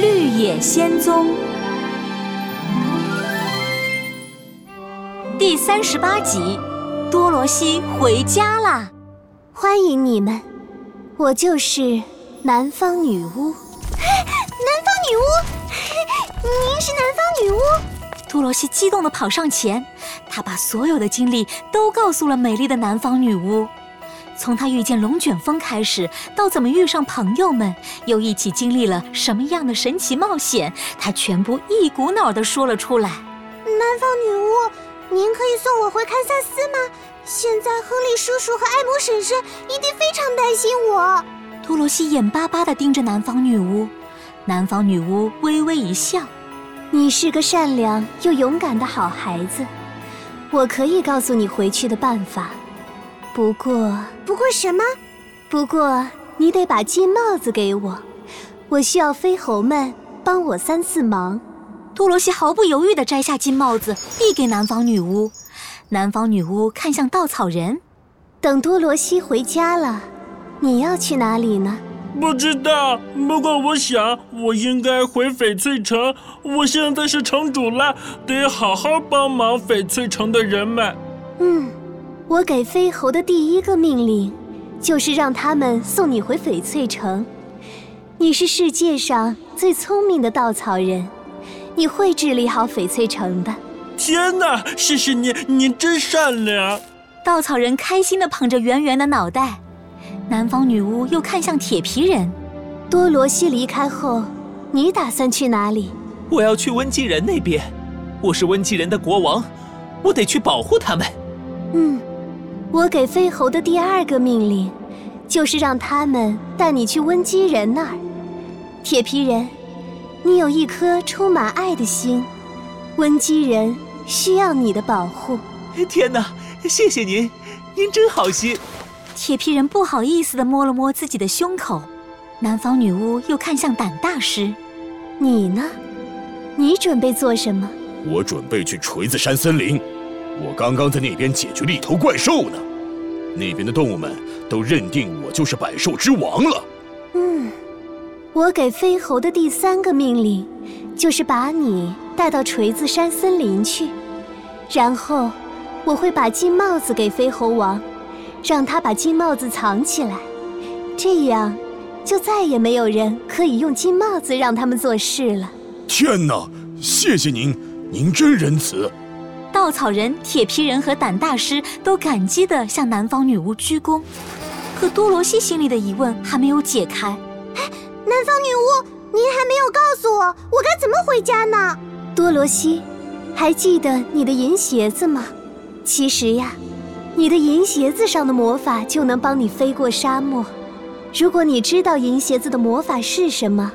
绿野仙踪》第三十八集，多罗西回家啦！欢迎你们，我就是南方女巫。南方女巫，您是南方女巫？多罗西激动地跑上前，她把所有的经历都告诉了美丽的南方女巫。从他遇见龙卷风开始，到怎么遇上朋友们，又一起经历了什么样的神奇冒险，他全部一股脑的说了出来。南方女巫，您可以送我回堪萨斯吗？现在亨利叔叔和艾姆婶婶一定非常担心我。多罗西眼巴巴地盯着南方女巫，南方女巫微微一笑：“你是个善良又勇敢的好孩子，我可以告诉你回去的办法。”不过，不过什么？不过你得把金帽子给我，我需要飞猴们帮我三次忙。多罗西毫不犹豫地摘下金帽子，递给南方女巫。南方女巫看向稻草人，等多罗西回家了，你要去哪里呢？不知道。不过我想，我应该回翡翠城。我现在是城主了，得好好帮忙翡翠城的人们。嗯。我给飞猴的第一个命令，就是让他们送你回翡翠城。你是世界上最聪明的稻草人，你会治理好翡翠城的。天哪，谢谢你，你真善良。稻草人开心地捧着圆圆的脑袋。南方女巫又看向铁皮人，多罗西离开后，你打算去哪里？我要去温基人那边。我是温基人的国王，我得去保护他们。嗯。我给飞猴的第二个命令，就是让他们带你去温基人那儿。铁皮人，你有一颗充满爱的心，温基人需要你的保护。天哪，谢谢您，您真好心。铁皮人不好意思地摸了摸自己的胸口。南方女巫又看向胆大师，你呢？你准备做什么？我准备去锤子山森林。我刚刚在那边解决了一头怪兽呢，那边的动物们都认定我就是百兽之王了。嗯，我给飞猴的第三个命令，就是把你带到锤子山森林去，然后我会把金帽子给飞猴王，让他把金帽子藏起来，这样就再也没有人可以用金帽子让他们做事了。天哪，谢谢您，您真仁慈。稻草人、铁皮人和胆大师都感激地向南方女巫鞠躬，可多罗西心里的疑问还没有解开。哎 南方女巫，您还没有告诉我，我该怎么回家呢？多罗西，还记得你的银鞋子吗？其实呀，你的银鞋子上的魔法就能帮你飞过沙漠。如果你知道银鞋子的魔法是什么，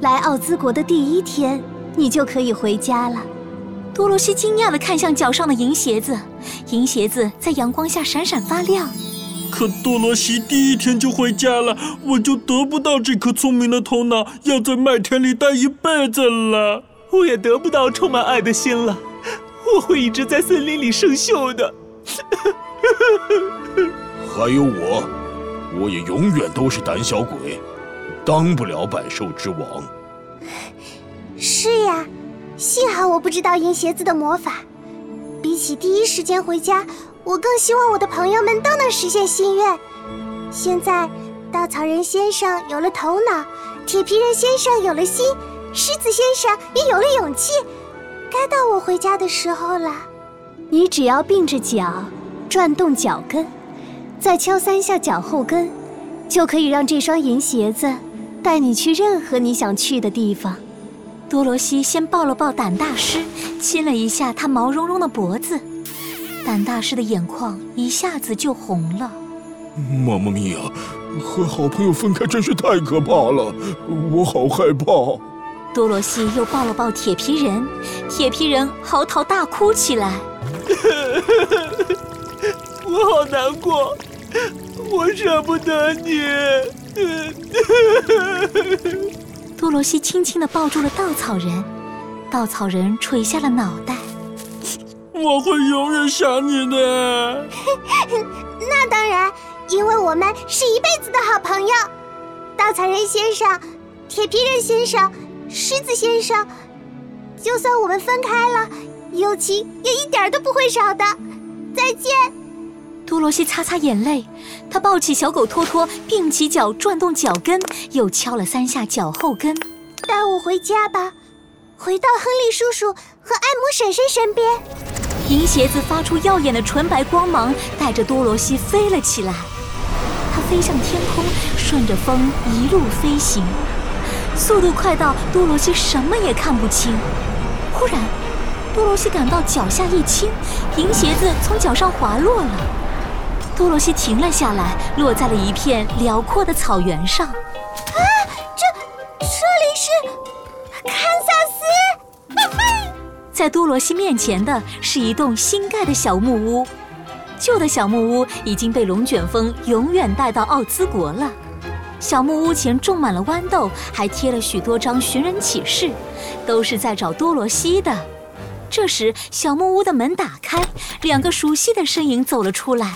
来奥兹国的第一天，你就可以回家了。多罗西惊讶地看向脚上的银鞋子，银鞋子在阳光下闪闪发亮。可多罗西第一天就回家了，我就得不到这颗聪明的头脑，要在麦田里待一辈子了。我也得不到充满爱的心了，我会一直在森林里生锈的。还有我，我也永远都是胆小鬼，当不了百兽之王。是呀。幸好我不知道银鞋子的魔法，比起第一时间回家，我更希望我的朋友们都能实现心愿。现在，稻草人先生有了头脑，铁皮人先生有了心，狮子先生也有了勇气，该到我回家的时候了。你只要并着脚，转动脚跟，再敲三下脚后跟，就可以让这双银鞋子带你去任何你想去的地方。多罗西先抱了抱胆大师，亲了一下他毛茸茸的脖子，胆大师的眼眶一下子就红了。妈妈咪呀，和好朋友分开真是太可怕了，我好害怕。多罗西又抱了抱铁皮人，铁皮人嚎啕大哭起来。我好难过，我舍不得你。多罗西轻轻地抱住了稻草人，稻草人垂下了脑袋。我会永远想你的。那当然，因为我们是一辈子的好朋友。稻草人先生，铁皮人先生，狮子先生，就算我们分开了，友情也一点都不会少的。再见。多罗西擦擦眼泪，她抱起小狗托托，并起脚转动脚跟，又敲了三下脚后跟。带我回家吧，回到亨利叔叔和艾姆婶婶身边。银鞋子发出耀眼的纯白光芒，带着多罗西飞了起来。它飞向天空，顺着风一路飞行，速度快到多罗西什么也看不清。忽然，多罗西感到脚下一轻，银鞋子从脚上滑落了。多罗西停了下来，落在了一片辽阔的草原上。啊，这这里是堪萨斯！在多罗西面前的是一栋新盖的小木屋，旧的小木屋已经被龙卷风永远带到奥兹国了。小木屋前种满了豌豆，还贴了许多张寻人启事，都是在找多罗西的。这时，小木屋的门打开，两个熟悉的身影走了出来。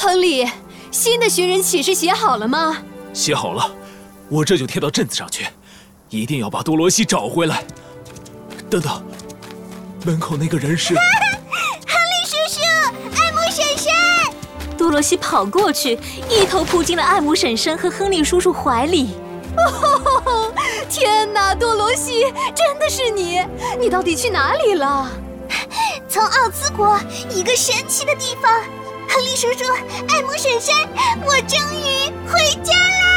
亨利，新的寻人启事写好了吗？写好了，我这就贴到镇子上去，一定要把多罗西找回来。等等，门口那个人是？亨利叔叔，爱姆婶婶。多罗西跑过去，一头扑进了爱姆婶婶和亨利叔叔怀里。哦，天哪，多罗西，真的是你！你到底去哪里了？从奥兹国一个神奇的地方。亨利叔叔，艾姆婶婶，我终于回家啦！